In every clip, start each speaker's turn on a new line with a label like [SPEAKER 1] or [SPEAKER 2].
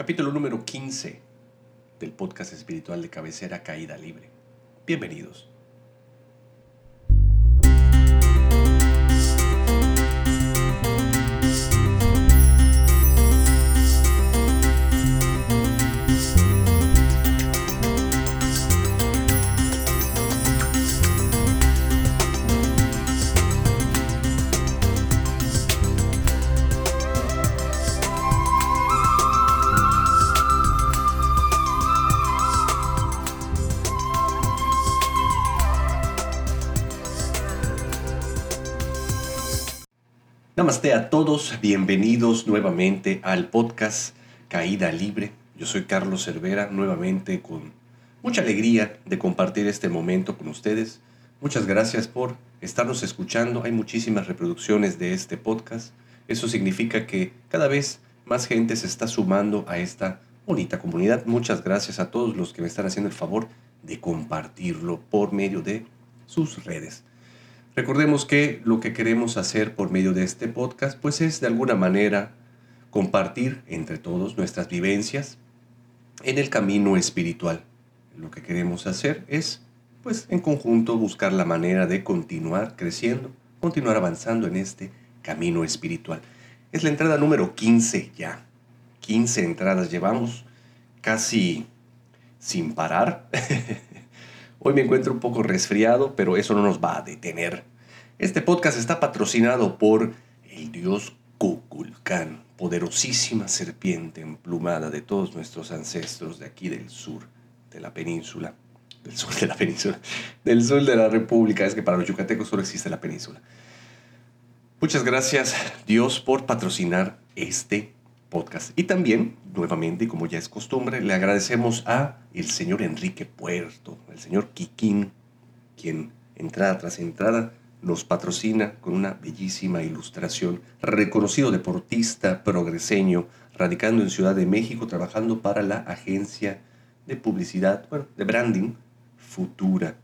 [SPEAKER 1] capítulo número 15 del podcast espiritual de cabecera Caída Libre. Bienvenidos. Namaste a todos, bienvenidos nuevamente al podcast Caída Libre. Yo soy Carlos Cervera, nuevamente con mucha alegría de compartir este momento con ustedes. Muchas gracias por estarnos escuchando. Hay muchísimas reproducciones de este podcast. Eso significa que cada vez más gente se está sumando a esta bonita comunidad. Muchas gracias a todos los que me están haciendo el favor de compartirlo por medio de sus redes. Recordemos que lo que queremos hacer por medio de este podcast pues es de alguna manera compartir entre todos nuestras vivencias en el camino espiritual. Lo que queremos hacer es pues en conjunto buscar la manera de continuar creciendo, continuar avanzando en este camino espiritual. Es la entrada número 15 ya. 15 entradas llevamos casi sin parar. Hoy me encuentro un poco resfriado, pero eso no nos va a detener. Este podcast está patrocinado por el dios Kukulkan, poderosísima serpiente emplumada de todos nuestros ancestros de aquí del sur de la península. Del sur de la península. Del sur de la república. Es que para los yucatecos solo existe la península. Muchas gracias, Dios, por patrocinar este podcast. Y también, nuevamente, como ya es costumbre, le agradecemos a el señor Enrique Puerto, el señor Kikín, quien entrada tras entrada nos patrocina con una bellísima ilustración. Reconocido deportista progreseño, radicando en Ciudad de México, trabajando para la agencia de publicidad, bueno, de branding, Futura.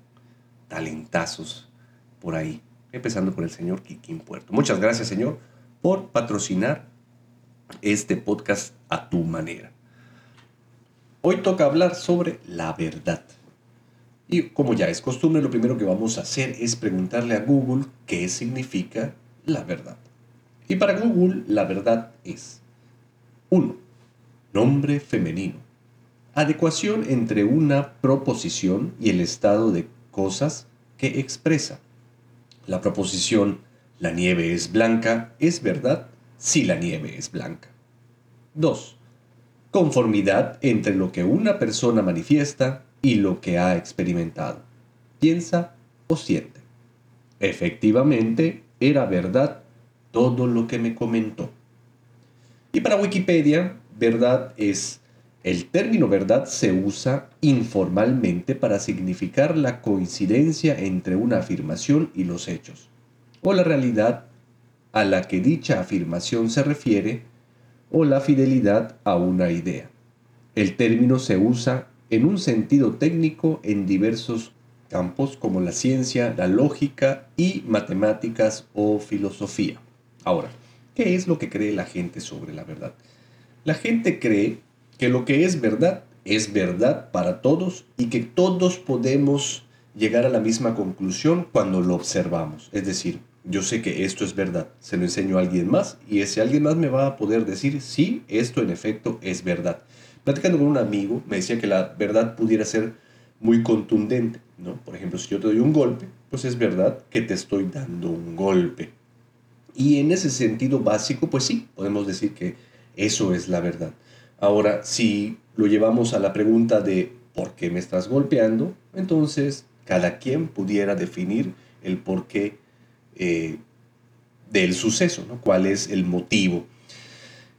[SPEAKER 1] Talentazos por ahí. Empezando por el señor Kikín Puerto. Muchas gracias, señor, por patrocinar este podcast a tu manera. Hoy toca hablar sobre la verdad. Y como ya es costumbre, lo primero que vamos a hacer es preguntarle a Google qué significa la verdad. Y para Google, la verdad es 1. Nombre femenino. Adecuación entre una proposición y el estado de cosas que expresa. La proposición la nieve es blanca es verdad si la nieve es blanca. 2. Conformidad entre lo que una persona manifiesta y lo que ha experimentado. Piensa o siente. Efectivamente, era verdad todo lo que me comentó. Y para Wikipedia, verdad es... El término verdad se usa informalmente para significar la coincidencia entre una afirmación y los hechos, o la realidad a la que dicha afirmación se refiere o la fidelidad a una idea. El término se usa en un sentido técnico en diversos campos como la ciencia, la lógica y matemáticas o filosofía. Ahora, ¿qué es lo que cree la gente sobre la verdad? La gente cree que lo que es verdad es verdad para todos y que todos podemos llegar a la misma conclusión cuando lo observamos. Es decir, yo sé que esto es verdad, se lo enseño a alguien más y ese alguien más me va a poder decir, sí, esto en efecto es verdad. Platicando con un amigo, me decía que la verdad pudiera ser muy contundente, ¿no? Por ejemplo, si yo te doy un golpe, pues es verdad que te estoy dando un golpe. Y en ese sentido básico, pues sí, podemos decir que eso es la verdad. Ahora, si lo llevamos a la pregunta de ¿por qué me estás golpeando? Entonces, cada quien pudiera definir el por qué eh, del suceso, ¿no? ¿Cuál es el motivo?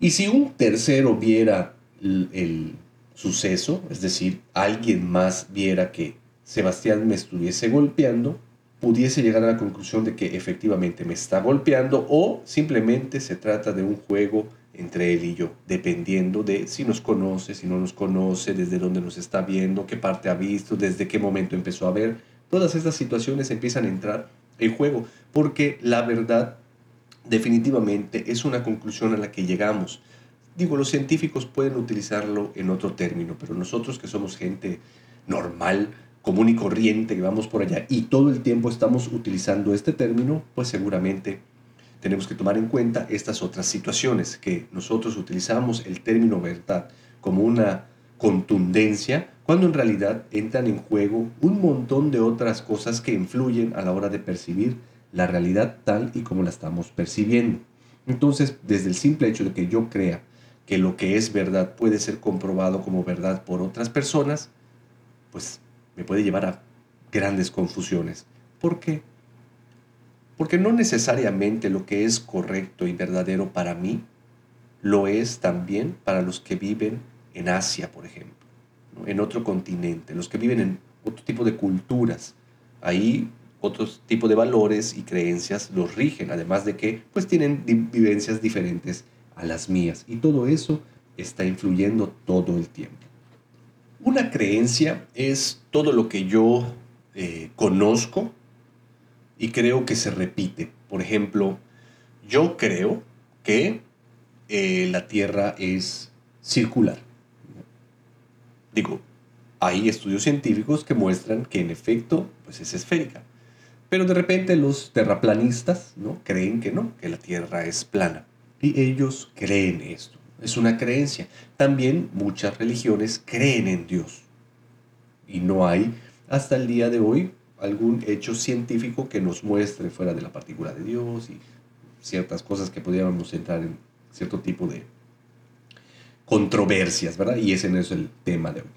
[SPEAKER 1] Y si un tercero viera el, suceso, es decir, alguien más viera que Sebastián me estuviese golpeando, pudiese llegar a la conclusión de que efectivamente me está golpeando o simplemente se trata de un juego entre él y yo, dependiendo de si nos conoce, si no nos conoce, desde dónde nos está viendo, qué parte ha visto, desde qué momento empezó a ver. Todas estas situaciones empiezan a entrar el juego, porque la verdad definitivamente es una conclusión a la que llegamos. Digo, los científicos pueden utilizarlo en otro término, pero nosotros que somos gente normal, común y corriente, que vamos por allá y todo el tiempo estamos utilizando este término, pues seguramente tenemos que tomar en cuenta estas otras situaciones, que nosotros utilizamos el término verdad como una contundencia, cuando en realidad entran en juego un montón de otras cosas que influyen a la hora de percibir la realidad tal y como la estamos percibiendo. Entonces, desde el simple hecho de que yo crea que lo que es verdad puede ser comprobado como verdad por otras personas, pues me puede llevar a grandes confusiones. ¿Por qué? Porque no necesariamente lo que es correcto y verdadero para mí lo es también para los que viven en Asia, por ejemplo, en otro continente, los que viven en otro tipo de culturas. Ahí otros tipo de valores y creencias los rigen, además de que pues tienen vivencias diferentes a las mías. Y todo eso está influyendo todo el tiempo. Una creencia es todo lo que yo eh, conozco y creo que se repite. Por ejemplo, yo creo que eh, la Tierra es circular. Digo, hay estudios científicos que muestran que en efecto pues es esférica. Pero de repente los terraplanistas ¿no? creen que no, que la Tierra es plana. Y ellos creen esto. Es una creencia. También muchas religiones creen en Dios. Y no hay hasta el día de hoy algún hecho científico que nos muestre fuera de la partícula de Dios y ciertas cosas que podríamos entrar en cierto tipo de controversias, ¿verdad? Y ese no es el tema de hoy.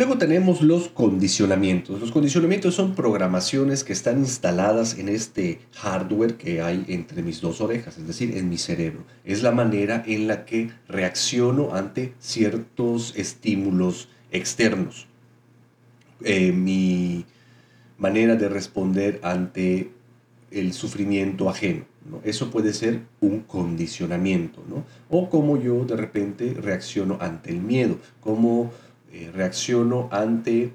[SPEAKER 1] Luego tenemos los condicionamientos. Los condicionamientos son programaciones que están instaladas en este hardware que hay entre mis dos orejas, es decir, en mi cerebro. Es la manera en la que reacciono ante ciertos estímulos externos. Eh, mi manera de responder ante el sufrimiento ajeno. Eso puede ser un condicionamiento. O como yo de repente reacciono ante el miedo, como eh, reacciono ante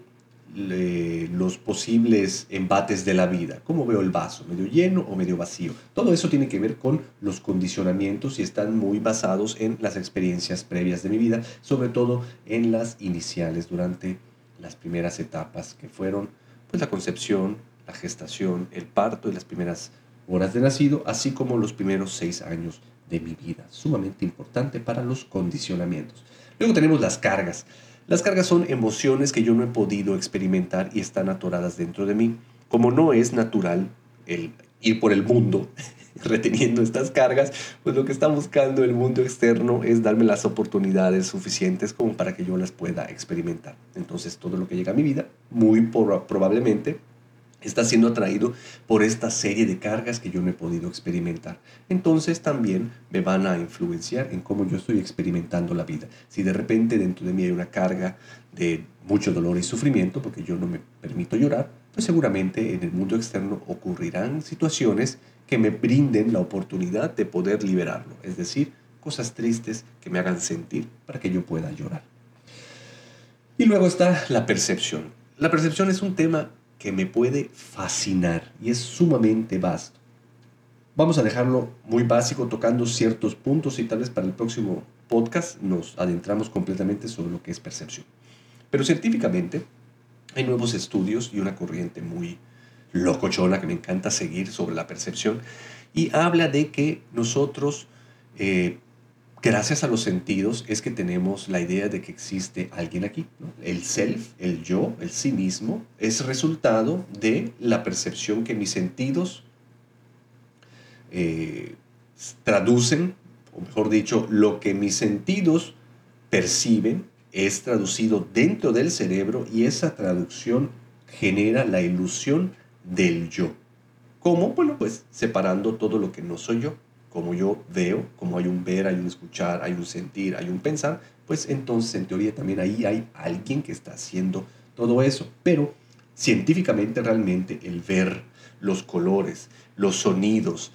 [SPEAKER 1] los posibles embates de la vida. ¿Cómo veo el vaso? ¿Medio lleno o medio vacío? Todo eso tiene que ver con los condicionamientos y están muy basados en las experiencias previas de mi vida, sobre todo en las iniciales, durante las primeras etapas que fueron pues, la concepción, la gestación, el parto y las primeras horas de nacido, así como los primeros seis años de mi vida. Sumamente importante para los condicionamientos. Luego tenemos las cargas. Las cargas son emociones que yo no he podido experimentar y están atoradas dentro de mí. Como no es natural el ir por el mundo reteniendo estas cargas, pues lo que está buscando el mundo externo es darme las oportunidades suficientes como para que yo las pueda experimentar. Entonces todo lo que llega a mi vida, muy probablemente está siendo atraído por esta serie de cargas que yo no he podido experimentar. Entonces también me van a influenciar en cómo yo estoy experimentando la vida. Si de repente dentro de mí hay una carga de mucho dolor y sufrimiento, porque yo no me permito llorar, pues seguramente en el mundo externo ocurrirán situaciones que me brinden la oportunidad de poder liberarlo. Es decir, cosas tristes que me hagan sentir para que yo pueda llorar. Y luego está la percepción. La percepción es un tema que me puede fascinar y es sumamente vasto. Vamos a dejarlo muy básico tocando ciertos puntos y tal vez para el próximo podcast nos adentramos completamente sobre lo que es percepción. Pero científicamente hay nuevos estudios y una corriente muy locochona que me encanta seguir sobre la percepción y habla de que nosotros eh, gracias a los sentidos es que tenemos la idea de que existe alguien aquí. El self, el yo, el sí mismo, es resultado de la percepción que mis sentidos eh, traducen, o mejor dicho, lo que mis sentidos perciben es traducido dentro del cerebro y esa traducción genera la ilusión del yo. ¿Cómo? Bueno, pues separando todo lo que no soy yo como yo veo, como hay un ver, hay un escuchar, hay un sentir, hay un pensar, pues entonces en teoría también ahí hay alguien que está haciendo todo eso. Pero científicamente realmente el ver, los colores, los sonidos,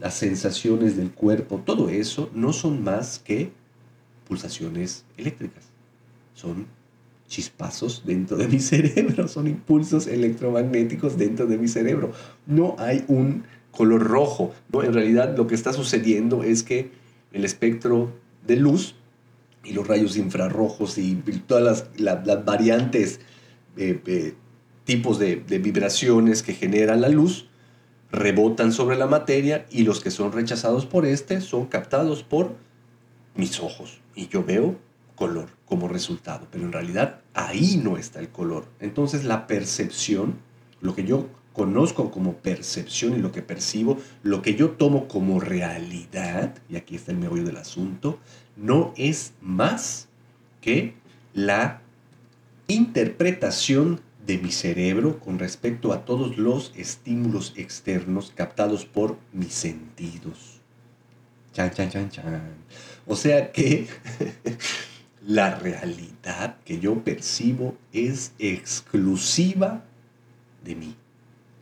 [SPEAKER 1] las sensaciones del cuerpo, todo eso no son más que pulsaciones eléctricas. Son chispazos dentro de mi cerebro, son impulsos electromagnéticos dentro de mi cerebro. No hay un color rojo. ¿no? En realidad lo que está sucediendo es que el espectro de luz y los rayos infrarrojos y todas las, variantes, eh, eh, tipos de, vibraciones que generan la luz, rebotan sobre la materia y los que son rechazados por este son captados por mis ojos y yo veo color como resultado, pero en realidad ahí no está el color. Entonces la percepción, lo que yo conozco como percepción y lo que percibo, lo que yo tomo como realidad, y aquí está el meollo del asunto, no es más que la interpretación de mi cerebro con respecto a todos los estímulos externos captados por mis sentidos. Chan, chan, chan, chan. O sea que la realidad que yo percibo es exclusiva de mí.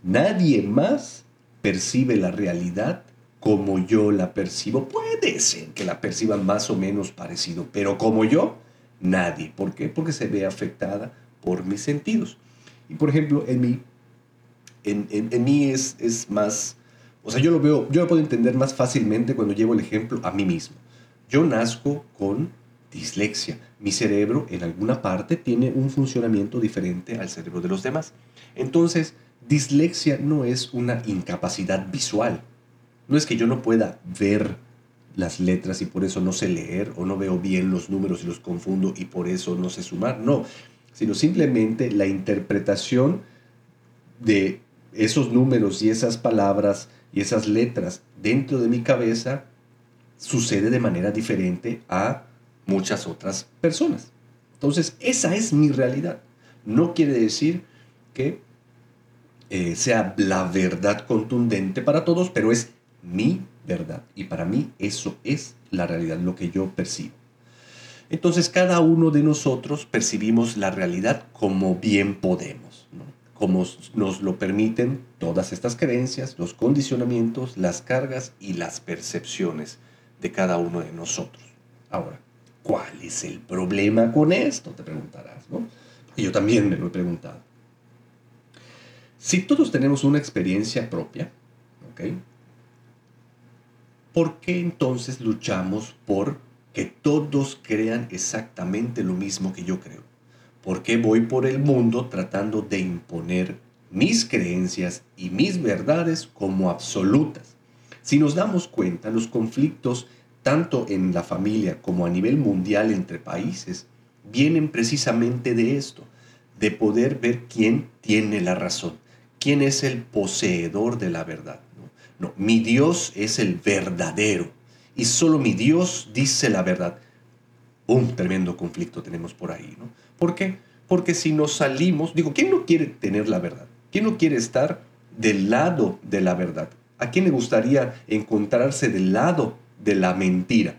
[SPEAKER 1] Nadie más percibe la realidad como yo la percibo. Puede ser que la perciban más o menos parecido, pero como yo, nadie. ¿Por qué? Porque se ve afectada por mis sentidos. Y por ejemplo, en mí, en, mí es, es más, o sea, yo lo veo, yo lo puedo entender más fácilmente cuando llevo el ejemplo a mí mismo. Yo nazco con dislexia. Mi cerebro en alguna parte tiene un funcionamiento diferente al cerebro de los demás. Entonces, Dislexia no es una incapacidad visual. No es que yo no pueda ver las letras y por eso no sé leer o no veo bien los números y los confundo y por eso no sé sumar. No, sino simplemente la interpretación de esos números y esas palabras y esas letras dentro de mi cabeza sucede de manera diferente a muchas otras personas. Entonces, esa es mi realidad. No quiere decir que eh, sea la verdad contundente para todos, pero es mi verdad. Y para mí eso es la realidad, lo que yo percibo. Entonces cada uno de nosotros percibimos la realidad como bien podemos, como nos lo permiten todas estas creencias, los condicionamientos, las cargas y las percepciones de cada uno de nosotros. Ahora, ¿cuál es el problema con esto? Te preguntarás, ¿no? Y yo también me lo he preguntado. Si todos tenemos una experiencia propia, ¿Por qué entonces luchamos por que todos crean exactamente lo mismo que yo creo? ¿Por qué voy por el mundo tratando de imponer mis creencias y mis verdades como absolutas? Si nos damos cuenta, los conflictos, tanto en la familia como a nivel mundial entre países, vienen precisamente de esto, de poder ver quién tiene la razón quién es el poseedor de la verdad. No, mi Dios es el verdadero y solo mi Dios dice la verdad. Un tremendo conflicto tenemos por ahí, ¿no? ¿Por qué? Porque si nos salimos, digo, ¿quién no quiere tener la verdad? ¿Quién no quiere estar del lado de la verdad? ¿A quién le gustaría encontrarse del lado de la mentira?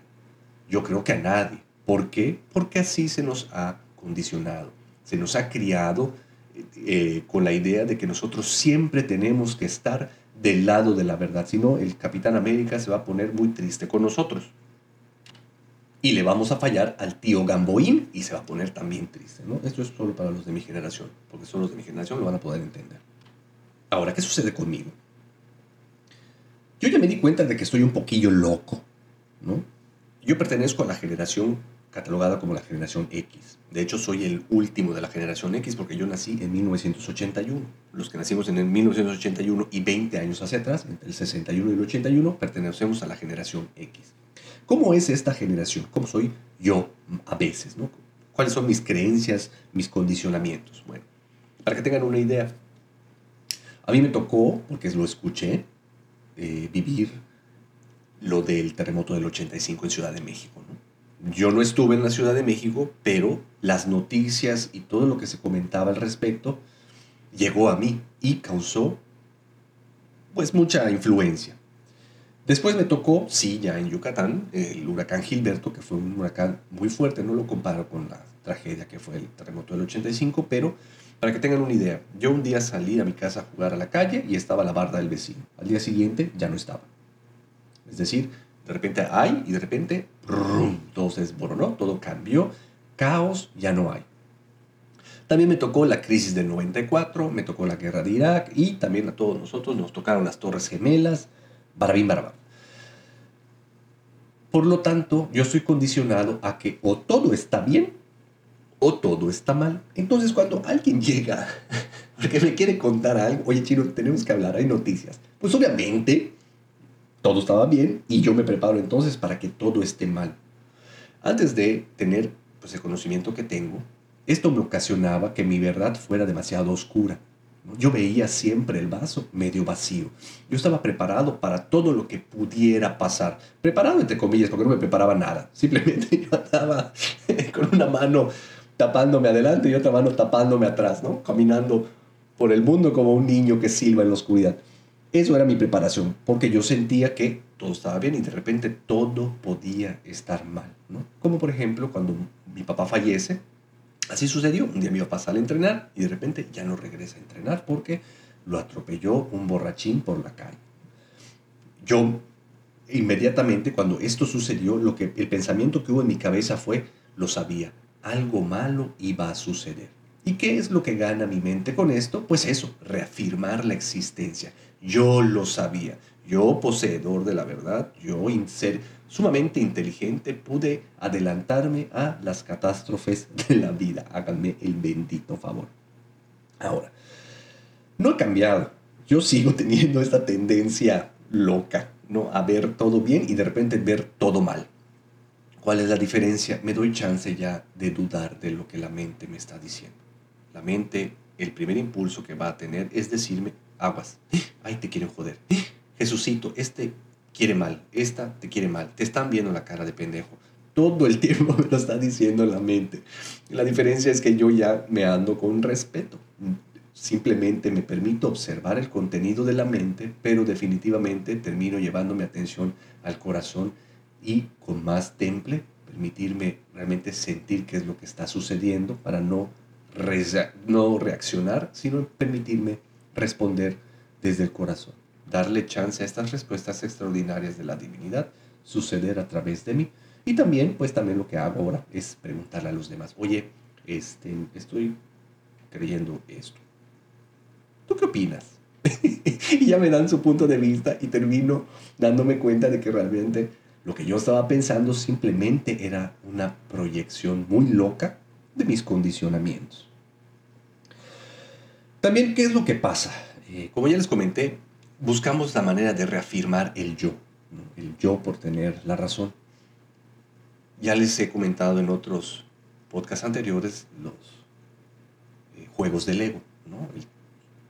[SPEAKER 1] Yo creo que a nadie. ¿Por qué? Porque así se nos ha condicionado, se nos ha criado eh, con la idea de que nosotros siempre tenemos que estar del lado de la verdad, si no el Capitán América se va a poner muy triste con nosotros. Y le vamos a fallar al tío Gamboín y se va a poner también triste. ¿no? Esto es solo para los de mi generación, porque solo los de mi generación lo van a poder entender. Ahora, ¿qué sucede conmigo? Yo ya me di cuenta de que estoy un poquillo loco. ¿no? Yo pertenezco a la generación catalogada como la generación X. De hecho, soy el último de la generación X porque yo nací en 1981. Los que nacimos en el 1981 y 20 años hacia atrás, entre el 61 y el 81, pertenecemos a la generación X. ¿Cómo es esta generación? ¿Cómo soy yo a veces? ¿no? ¿Cuáles son mis creencias, mis condicionamientos? Bueno, para que tengan una idea, a mí me tocó, porque lo escuché, eh, vivir lo del terremoto del 85 en Ciudad de México. ¿no? Yo no estuve en la Ciudad de México, pero las noticias y todo lo que se comentaba al respecto llegó a mí y causó pues mucha influencia. Después me tocó, sí, ya en Yucatán, el huracán Gilberto, que fue un huracán muy fuerte, no lo comparo con la tragedia que fue el terremoto del 85, pero para que tengan una idea, yo un día salí a mi casa a jugar a la calle y estaba la barda del vecino. Al día siguiente ya no estaba. Es decir, de repente hay y de repente todo se desmoronó, todo cambió, caos ya no hay. También me tocó la crisis del 94, me tocó la guerra de Irak y también a todos nosotros nos tocaron las Torres Gemelas, barabín barabá. Por lo tanto, yo estoy condicionado a que o todo está bien o todo está mal. Entonces, cuando alguien llega porque me quiere contar algo, oye, chino, tenemos que hablar, hay noticias. Pues obviamente, todo estaba bien y yo me preparo entonces para que todo esté mal. Antes de tener pues, el conocimiento que tengo, esto me ocasionaba que mi verdad fuera demasiado oscura. Yo veía siempre el vaso medio vacío. Yo estaba preparado para todo lo que pudiera pasar. Preparado entre comillas, porque no me preparaba nada. Simplemente yo andaba con una mano tapándome adelante y otra mano tapándome atrás, ¿no? Caminando por el mundo como un niño que silba en la oscuridad. Eso era mi preparación, porque yo sentía que todo estaba bien y de repente todo podía estar mal, ¿no? Como por ejemplo cuando mi papá fallece, así sucedió. Un día mi papá sale a entrenar y de repente ya no regresa a entrenar porque lo atropelló un borrachín por la calle. Yo inmediatamente cuando esto sucedió, lo que el pensamiento que hubo en mi cabeza fue, lo sabía, algo malo iba a suceder. ¿Y qué es lo que gana mi mente con esto? Pues eso, reafirmar la existencia. Yo lo sabía. Yo, poseedor de la verdad, yo, ser sumamente inteligente, pude adelantarme a las catástrofes de la vida. Háganme el bendito favor. Ahora, no he cambiado. Yo sigo teniendo esta tendencia loca, ¿no? A ver todo bien y de repente ver todo mal. ¿Cuál es la diferencia? Me doy chance ya de dudar de lo que la mente me está diciendo. La mente, el primer impulso que va a tener es decirme, aguas, ay, te quieren joder. Jesucito, este quiere mal, esta te quiere mal, te están viendo la cara de pendejo. Todo el tiempo me lo está diciendo la mente. La diferencia es que yo ya me ando con respeto. Simplemente me permito observar el contenido de la mente, pero definitivamente termino llevando mi atención al corazón y con más temple permitirme realmente sentir qué es lo que está sucediendo para no no reaccionar, sino permitirme responder desde el corazón, darle chance a estas respuestas extraordinarias de la divinidad suceder a través de mí. Y también, pues también lo que hago ahora es preguntarle a los demás, oye, este, estoy creyendo esto. ¿Tú qué opinas? y ya me dan su punto de vista y termino dándome cuenta de que realmente lo que yo estaba pensando simplemente era una proyección muy loca de mis condicionamientos. También, ¿qué es lo que pasa? Eh, como ya les comenté, buscamos la manera de reafirmar el yo, el yo por tener la razón. Ya les he comentado en otros podcasts anteriores los eh, juegos del ego. ¿no?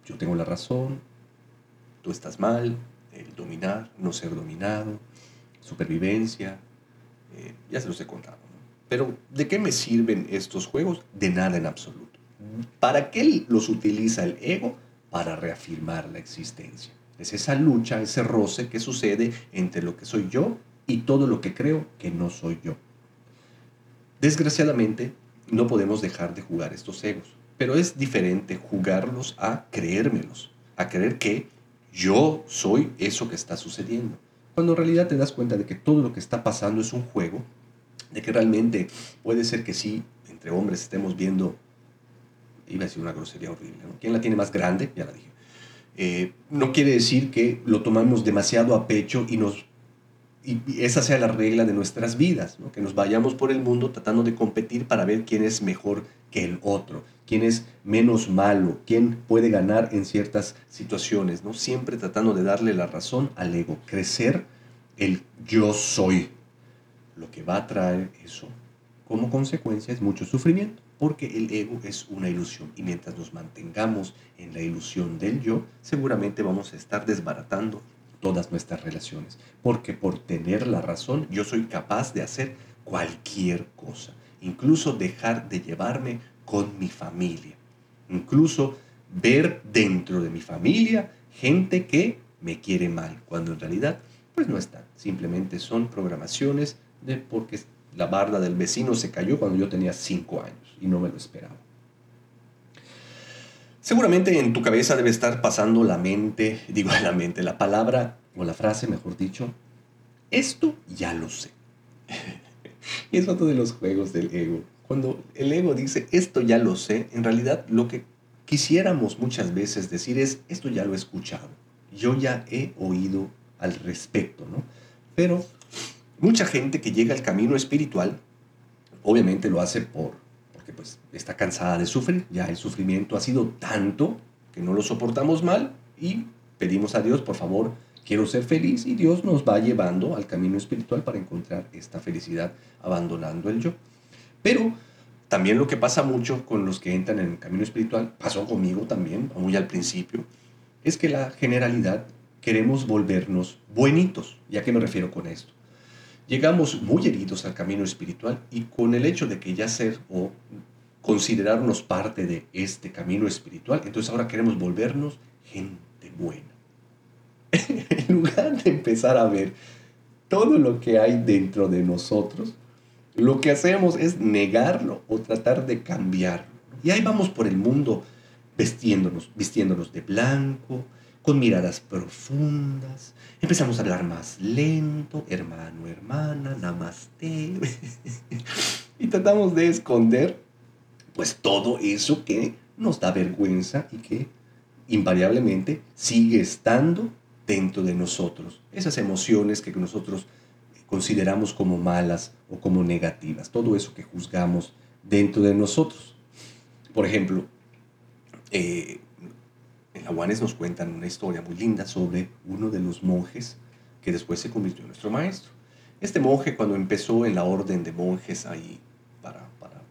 [SPEAKER 1] yo tengo la razón, tú estás mal, el dominar, no ser dominado, supervivencia, eh, ya se los he contado. Pero ¿de qué me sirven estos juegos? De nada en absoluto. ¿Para qué los utiliza el ego? Para reafirmar la existencia. Es esa lucha, ese roce que sucede entre lo que soy yo y todo lo que creo que no soy yo. Desgraciadamente, no podemos dejar de jugar estos egos, pero es diferente jugarlos a creérmelos, a creer que yo soy eso que está sucediendo. Cuando en realidad te das cuenta de que todo lo que está pasando es un juego, de que realmente puede ser que sí, entre hombres estemos viendo iba a decir una grosería horrible, ¿no? ¿Quién la tiene más grande? Ya la dije. Eh, no quiere decir que lo tomamos demasiado a pecho y nos esa sea la regla de nuestras vidas, que nos vayamos por el mundo tratando de competir para ver quién es mejor que el otro, quién es menos malo, quién puede ganar en ciertas situaciones, ¿no? siempre tratando de darle la razón al ego, crecer el yo soy. Lo que va a traer eso como consecuencia es mucho sufrimiento porque el ego es una ilusión. Y mientras nos mantengamos en la ilusión del yo, seguramente vamos a estar desbaratando todas nuestras relaciones, porque por tener la razón yo soy capaz de hacer cualquier cosa, incluso dejar de llevarme con mi familia, incluso ver dentro de mi familia gente que me quiere mal, cuando en realidad pues no está, simplemente son programaciones de porque la barda del vecino se cayó cuando yo tenía cinco años y no me lo esperaba. Seguramente en tu cabeza debe estar pasando la mente, digo la mente, la palabra o la frase, mejor dicho, esto ya lo sé. y es otro de los juegos del ego. Cuando el ego dice esto ya lo sé, en realidad lo que quisiéramos muchas veces decir es esto ya lo he escuchado, yo ya he oído al respecto, ¿no? Pero Mucha gente que llega al camino espiritual, obviamente lo hace por, pues está cansada de sufrir, ya el sufrimiento ha sido tanto que no lo soportamos mal y pedimos a Dios, por favor, quiero ser feliz y Dios nos va llevando al camino espiritual para encontrar esta felicidad abandonando el yo. Pero también lo que pasa mucho con los que entran en el camino espiritual, pasó conmigo también, muy al principio, es que la generalidad queremos volvernos buenitos. ¿Y a qué me refiero con esto? Llegamos muy heridos al camino espiritual y con el hecho de que ya ser o considerarnos parte de este camino espiritual, entonces ahora queremos volvernos gente buena. en lugar de empezar a ver todo lo que hay dentro de nosotros, lo que hacemos es negarlo o tratar de cambiarlo. Y ahí vamos por el mundo vestiéndonos, vistiéndonos de blanco, con miradas profundas. Empezamos a hablar más lento, hermano, hermana, namaste. y tratamos de esconder pues todo eso que nos da vergüenza y que invariablemente sigue estando dentro de nosotros. Esas emociones que nosotros consideramos como malas o como negativas, todo eso que juzgamos dentro de nosotros. Por ejemplo, eh, en la UANES nos cuentan una historia muy linda sobre uno de los monjes que después se convirtió en nuestro maestro. Este monje cuando empezó en la orden de monjes ahí para, para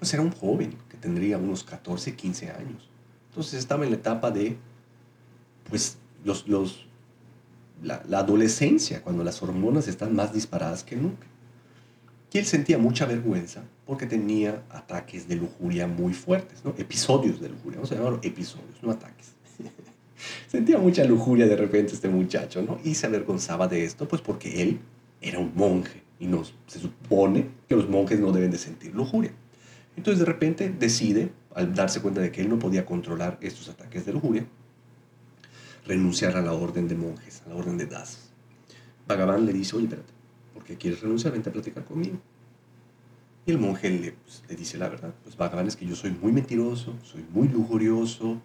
[SPEAKER 1] pues era un joven que tendría unos 14, 15 años. Entonces estaba en la etapa de, pues, los, los la, adolescencia, cuando las hormonas están más disparadas que nunca. Y él sentía mucha vergüenza porque tenía ataques de lujuria muy fuertes, ¿no? episodios de lujuria, vamos a llamarlo episodios, no ataques. sentía mucha lujuria de repente este muchacho, ¿no? Y se avergonzaba de esto, pues porque él era un monje y nos, se supone que los monjes no deben de sentir lujuria. Entonces de repente decide, al darse cuenta de que él no podía controlar estos ataques de lujuria, renunciar a la orden de monjes, a la orden de das. Bhagavan le dice, oye, espérate, ¿por qué quieres renunciar? Vente a platicar conmigo. Y el monje le, pues, le dice la verdad, pues Bhagavan es que yo soy muy mentiroso, soy muy lujurioso,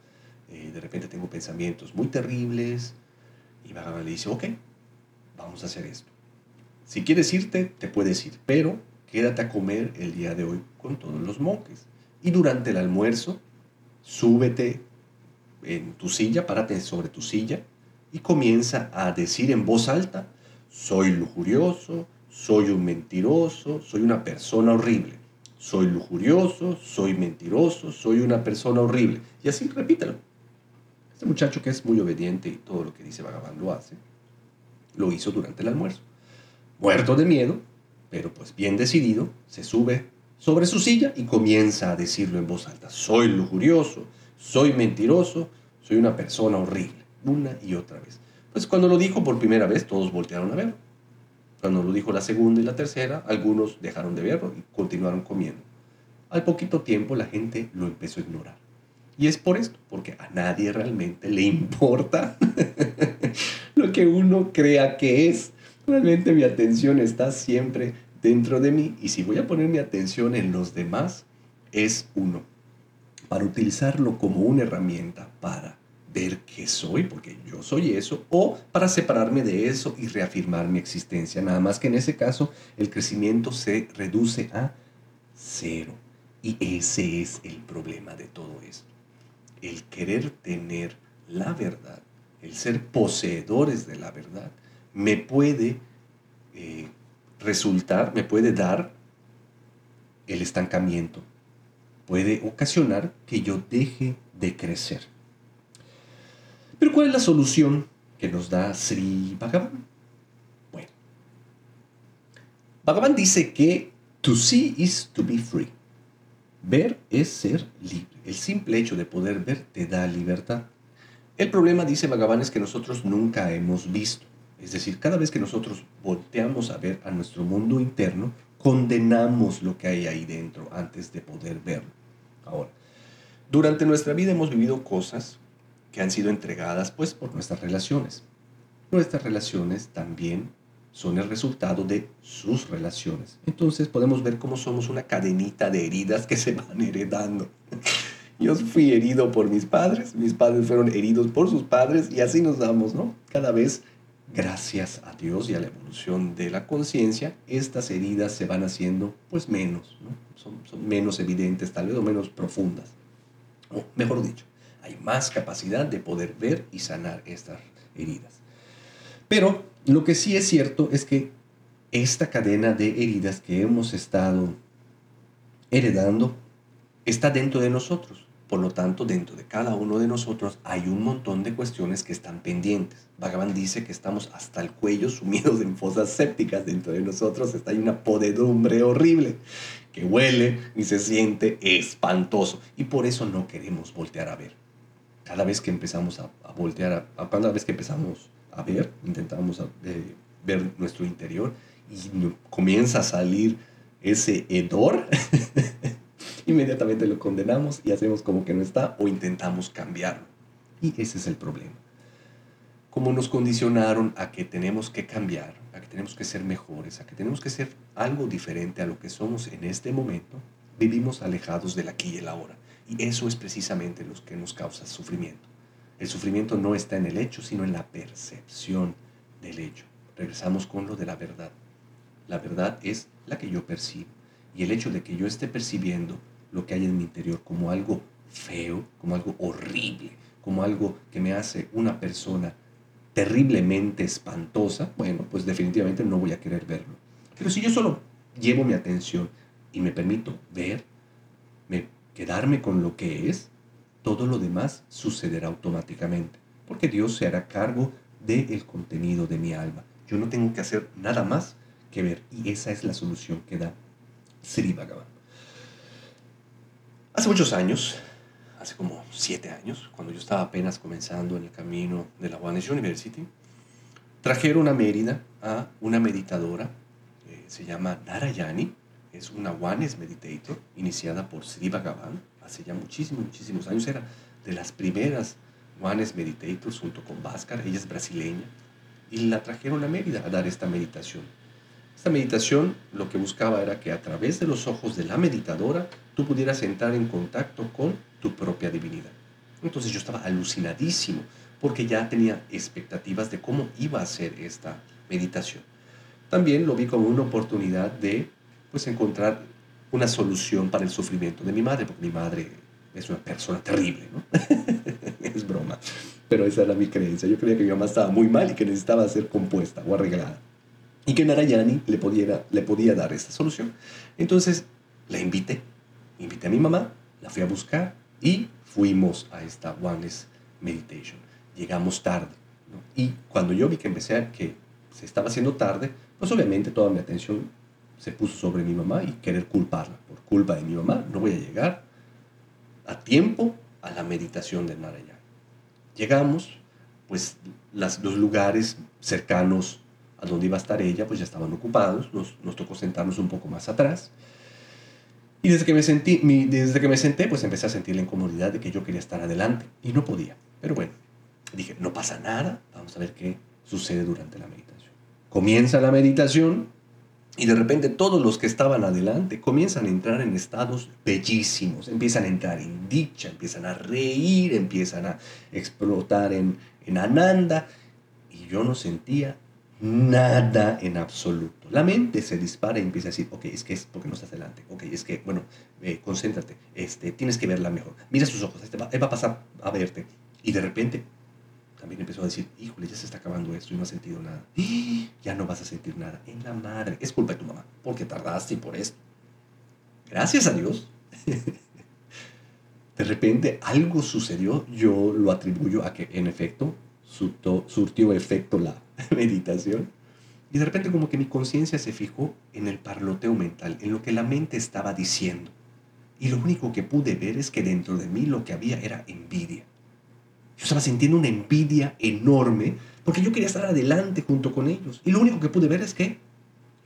[SPEAKER 1] eh, de repente tengo pensamientos muy terribles. Y Bhagavan le dice, ok, vamos a hacer esto. Si quieres irte, te puedes ir, pero quédate a comer el día de hoy con todos los monjes. Y durante el almuerzo, súbete en tu silla, párate sobre tu silla y comienza a decir en voz alta, soy lujurioso, soy un mentiroso, soy una persona horrible. Soy lujurioso, soy mentiroso, soy una persona horrible. Y así repítelo. Este muchacho que es muy obediente y todo lo que dice Vagabán lo hace, lo hizo durante el almuerzo. Muerto de miedo, pero pues bien decidido, se sube sobre su silla y comienza a decirlo en voz alta. Soy lujurioso, soy mentiroso, soy una persona horrible, una y otra vez. Pues cuando lo dijo por primera vez, todos voltearon a verlo. Cuando lo dijo la segunda y la tercera, algunos dejaron de verlo y continuaron comiendo. Al poquito tiempo la gente lo empezó a ignorar. Y es por esto, porque a nadie realmente le importa lo que uno crea que es. Realmente mi atención está siempre dentro de mí y si voy a poner mi atención en los demás, es uno para utilizarlo como una herramienta para ver qué soy, porque yo soy eso, o para separarme de eso y reafirmar mi existencia. Nada más que en ese caso el crecimiento se reduce a cero. Y ese es el problema de todo esto. El querer tener la verdad, el ser poseedores de la verdad, me puede resultar, me puede dar el estancamiento, puede ocasionar que yo deje de crecer. Pero ¿cuál es la solución que nos da Sri Bhagavan? Bueno, Bhagavan dice que to see is to be free. Ver es ser libre. El simple hecho de poder ver te da libertad. El problema, dice Bhagavan, es que nosotros nunca hemos visto. Es decir, cada vez que nosotros volteamos a ver a nuestro mundo interno, condenamos lo que hay ahí dentro antes de poder verlo. Ahora, durante nuestra vida hemos vivido cosas que han sido entregadas pues por nuestras relaciones. Nuestras relaciones también son el resultado de sus relaciones. Entonces podemos ver cómo somos una cadenita de heridas que se van heredando. Yo fui herido por mis padres, mis padres fueron heridos por sus padres y así nos damos, ¿no? Cada vez gracias a Dios y a la evolución de la conciencia, estas heridas se van haciendo pues menos, son, son, menos evidentes tal vez o menos profundas. O mejor dicho, hay más capacidad de poder ver y sanar estas heridas. Pero lo que sí es cierto es que esta cadena de heridas que hemos estado heredando está dentro de nosotros. Por lo tanto, dentro de cada uno de nosotros hay un montón de cuestiones que están pendientes. Bhagavan dice que estamos hasta el cuello sumidos en fosas sépticas. Dentro de nosotros está una podedumbre horrible que huele y se siente espantoso. Y por eso no queremos voltear a ver. Cada vez que empezamos a, voltear, a, cada vez que empezamos a ver, intentamos eh, ver nuestro interior y comienza a salir ese hedor. inmediatamente lo condenamos y hacemos como que no está o intentamos cambiarlo. Y ese es el problema. Como nos condicionaron a que tenemos que cambiar, a que tenemos que ser mejores, a que tenemos que ser algo diferente a lo que somos en este momento, vivimos alejados del aquí y el ahora. Y eso es precisamente lo que nos causa sufrimiento. El sufrimiento no está en el hecho, sino en la percepción del hecho. Regresamos con lo de la verdad. La verdad es la que yo percibo. Y el hecho de que yo esté percibiendo lo que hay en mi interior como algo feo, como algo horrible, como algo que me hace una persona terriblemente espantosa, bueno, pues definitivamente no voy a querer verlo. Pero si yo solo llevo mi atención y me permito ver, me, quedarme con lo que es, todo lo demás sucederá automáticamente, porque Dios se hará cargo del contenido de mi alma. Yo no tengo que hacer nada más que ver, y esa es la solución que da Sri Bhagavan. Hace muchos años, hace como siete años, cuando yo estaba apenas comenzando en el camino de la One University, trajeron a Mérida a una meditadora, eh, se llama Narayani, es una One's Meditator, iniciada por Sri Bhagavan, hace ya muchísimos, muchísimos años, era de las primeras One's Meditators junto con Bhaskar, ella es brasileña, y la trajeron a Mérida a dar esta meditación. Esta meditación lo que buscaba era que a través de los ojos de la meditadora tú pudieras entrar en contacto con tu propia divinidad. Entonces yo estaba alucinadísimo porque ya tenía expectativas de cómo iba a ser esta meditación. También lo vi como una oportunidad de pues encontrar una solución para el sufrimiento de mi madre, porque mi madre es una persona terrible, ¿no? es broma, pero esa era mi creencia. Yo creía que mi mamá estaba muy mal y que necesitaba ser compuesta o arreglada y que Narayani le, pudiera, le podía dar esta solución. Entonces la invité, invité a mi mamá, la fui a buscar y fuimos a esta Oneness Meditation. Llegamos tarde. Y cuando yo vi que empecé a que se estaba haciendo tarde, pues obviamente toda mi atención se puso sobre mi mamá y querer culparla. Por culpa de mi mamá no voy a llegar a tiempo a la meditación de Narayani. Llegamos, pues las, los lugares cercanos a donde iba a estar ella, pues ya estaban ocupados, nos, nos tocó sentarnos un poco más atrás. Y desde que, me sentí, desde que me senté, pues empecé a sentir la incomodidad de que yo quería estar adelante y no podía. Pero bueno, dije, no pasa nada, vamos a ver qué sucede durante la meditación. Comienza la meditación y de repente todos los que estaban adelante comienzan a entrar en estados bellísimos, empiezan a entrar en dicha, empiezan a reír, empiezan a explotar en, en ananda y yo no sentía Nada en absoluto. La mente se dispara y empieza a decir, ok, es que es porque no estás delante. Ok, es que, bueno, eh, concéntrate. Este, tienes que verla mejor. Mira sus ojos. Este va, va a pasar a verte. Y de repente también empezó a decir, híjole, ya se está acabando esto y no ha sentido nada. Ya no vas a sentir nada. En la madre. Es culpa de tu mamá. Porque tardaste y por esto. Gracias a Dios. de repente algo sucedió. Yo lo atribuyo a que en efecto surtió efecto la meditación. Y de repente como que mi conciencia se fijó en el parloteo mental, en lo que la mente estaba diciendo. Y lo único que pude ver es que dentro de mí lo que había era envidia. Yo estaba sintiendo una envidia enorme porque yo quería estar adelante junto con ellos. Y lo único que pude ver es que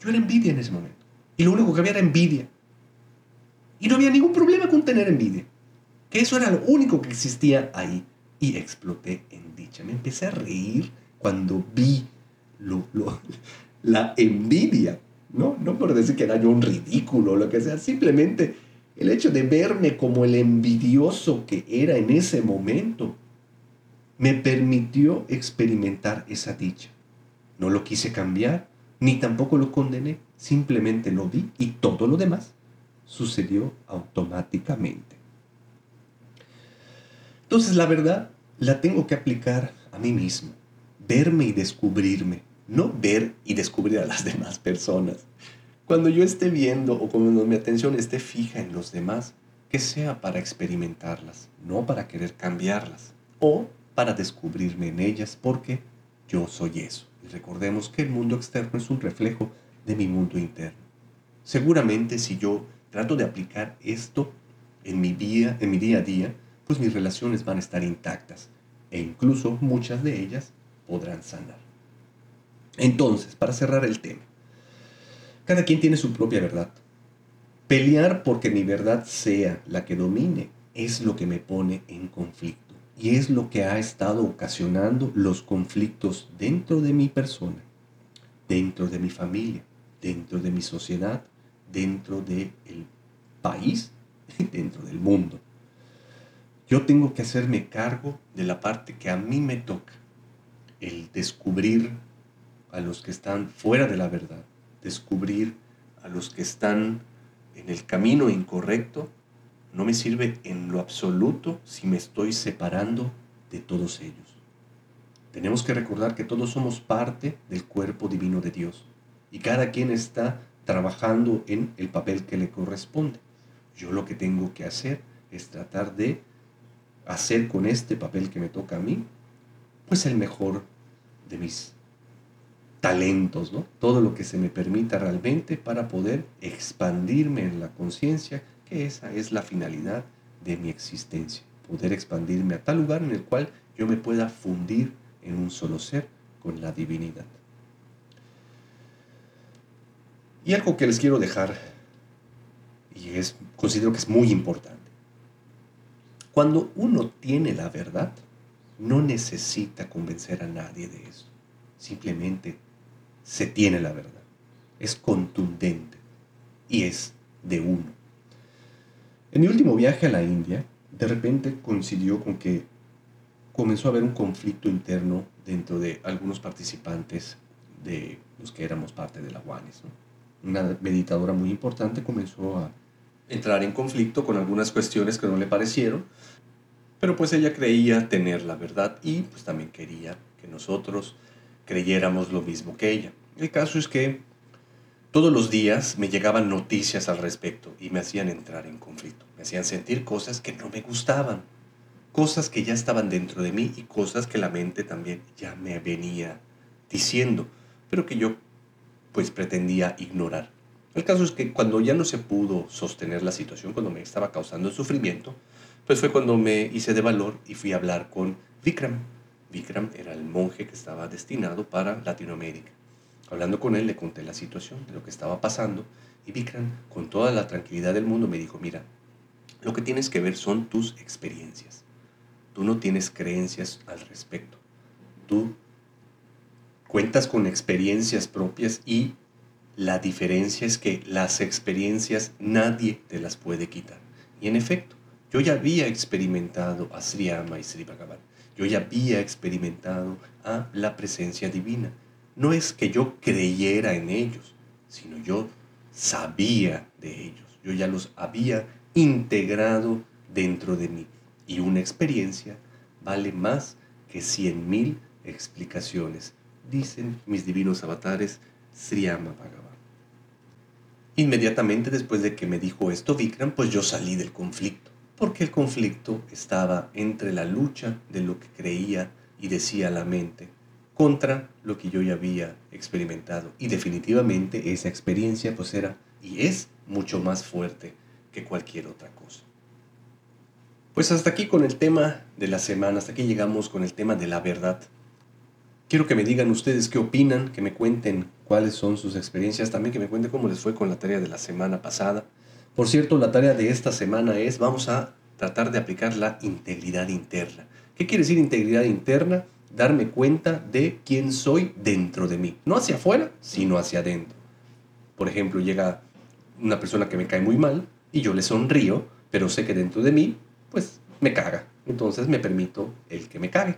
[SPEAKER 1] yo era envidia en ese momento. Y lo único que había era envidia. Y no había ningún problema con tener envidia. Que eso era lo único que existía ahí. Y exploté en dicha. Me empecé a reír cuando vi lo, la envidia, ¿no? No por decir que era yo un ridículo o lo que sea, simplemente el hecho de verme como el envidioso que era en ese momento me permitió experimentar esa dicha. No lo quise cambiar, ni tampoco lo condené, simplemente lo vi y todo lo demás sucedió automáticamente. Entonces la verdad la tengo que aplicar a mí mismo, verme y descubrirme, no ver y descubrir a las demás personas. Cuando yo esté viendo o cuando mi atención esté fija en los demás, que sea para experimentarlas, no para querer cambiarlas o para descubrirme en ellas porque yo soy eso. Y recordemos que el mundo externo es un reflejo de mi mundo interno. Seguramente si yo trato de aplicar esto en mi día, en mi día a día, pues mis relaciones van a estar intactas e incluso muchas de ellas podrán sanar. Entonces, para cerrar el tema, cada quien tiene su propia verdad. Pelear porque mi verdad sea la que domine es lo que me pone en conflicto y es lo que ha estado ocasionando los conflictos dentro de mi persona, dentro de mi familia, dentro de mi sociedad, dentro del país, dentro del mundo. Yo tengo que hacerme cargo de la parte que a mí me toca, el descubrir a los que están fuera de la verdad, descubrir a los que están en el camino incorrecto, no me sirve en lo absoluto si me estoy separando de todos ellos. Tenemos que recordar que todos somos parte del cuerpo divino de Dios y cada quien está trabajando en el papel que le corresponde. Yo lo que tengo que hacer es tratar de hacer con este papel que me toca a mí, pues el mejor de mis talentos, ¿no? Todo lo que se me permita realmente para poder expandirme en la conciencia, que esa es la finalidad de mi existencia, poder expandirme a tal lugar en el cual yo me pueda fundir en un solo ser con la divinidad. Y algo que les quiero dejar, y es, considero que es muy importante, cuando uno tiene la verdad, no necesita convencer a nadie de eso. Simplemente se tiene la verdad. Es contundente y es de uno. En mi último viaje a la India, de repente coincidió con que comenzó a haber un conflicto interno dentro de algunos participantes de los que éramos parte de la UANES. Una meditadora muy importante comenzó a entrar en conflicto con algunas cuestiones que no le parecieron, pero pues ella creía tener la verdad y pues también quería que nosotros creyéramos lo mismo que ella. El caso es que todos los días me llegaban noticias al respecto y me hacían entrar en conflicto, me hacían sentir cosas que no me gustaban, cosas que ya estaban dentro de mí y cosas que la mente también ya me venía diciendo, pero que yo pues pretendía ignorar. El caso es que cuando ya no se pudo sostener la situación, cuando me estaba causando sufrimiento, pues fue cuando me hice de valor y fui a hablar con Vikram. Vikram era el monje que estaba destinado para Latinoamérica. Hablando con él le conté la situación de lo que estaba pasando y Vikram con toda la tranquilidad del mundo me dijo, mira, lo que tienes que ver son tus experiencias. Tú no tienes creencias al respecto. Tú cuentas con experiencias propias y la diferencia es que las experiencias nadie te las puede quitar. Y en efecto, yo ya había experimentado a Sri Ama y Sri Bhagavan. Yo ya había experimentado a la presencia divina. No es que yo creyera en ellos, sino yo sabía de ellos. Yo ya los había integrado dentro de mí. Y una experiencia vale más que cien mil explicaciones dicen mis divinos avatares Sriyama Bhagavan. Inmediatamente después de que me dijo esto Vikram, pues yo salí del conflicto, porque el conflicto estaba entre la lucha de lo que creía y decía la mente contra lo que yo ya había experimentado. Y definitivamente esa experiencia pues era y es mucho más fuerte que cualquier otra cosa. Pues hasta aquí con el tema de la semana, hasta aquí llegamos con el tema de la verdad. Quiero que me digan ustedes qué opinan, que me cuenten cuáles son sus experiencias, también que me cuenten cómo les fue con la tarea de la semana pasada. Por cierto, la tarea de esta semana es, vamos a tratar de aplicar la integridad interna. ¿Qué quiere decir integridad interna? Darme cuenta de quién soy dentro de mí. No hacia afuera, sino hacia adentro. Por ejemplo, llega una persona que me cae muy mal y yo le sonrío, pero sé que dentro de mí, pues me caga. Entonces me permito el que me cague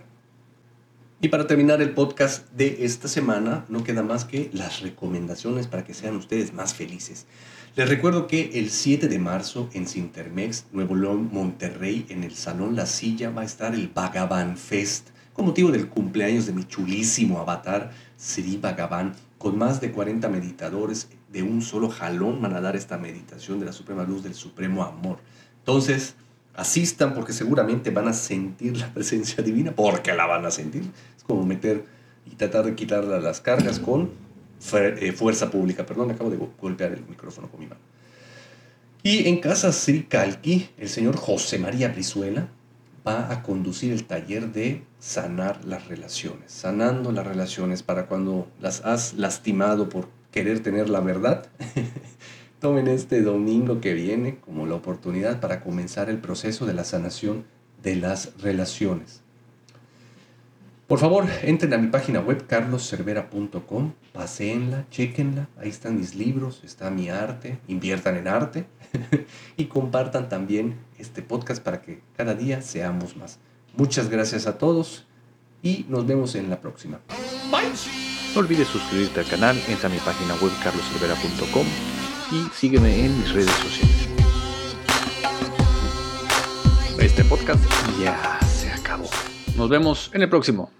[SPEAKER 1] Y para terminar el podcast de esta semana, no queda más que las recomendaciones para que sean ustedes más felices. Les recuerdo que el 7 de marzo en Cintermex, Nuevo León, Monterrey, en el Salón La Silla, va a estar el Bhagavan Fest, con motivo del cumpleaños de mi chulísimo avatar, Sri Bhagavan, con más de 40 meditadores de un solo jalón van a dar esta meditación de la Suprema Luz del Supremo Amor. Entonces, asistan porque seguramente van a sentir la presencia divina, porque la van a sentir. Es como meter y tratar de quitarle las cargas con fuerza pública. Perdón, acabo de golpear el micrófono con mi mano. Y en casa Sri Kalki, el señor José María Brizuela va a conducir el taller de sanar las relaciones, sanando las relaciones para cuando las has lastimado por querer tener la verdad. Tomen este domingo que viene como la oportunidad para comenzar el proceso de la sanación de las relaciones. Por favor, entren a mi página web carloscervera.com, paseenla, chequenla, ahí están mis libros, está mi arte, inviertan en arte y compartan también este podcast para que cada día seamos más. Muchas gracias a todos y nos vemos en la próxima.
[SPEAKER 2] Bye. No olvides suscribirte al canal, entra a mi página web carloscervera.com y sígueme en mis redes sociales. Este podcast ya se acabó. Nos vemos en el próximo.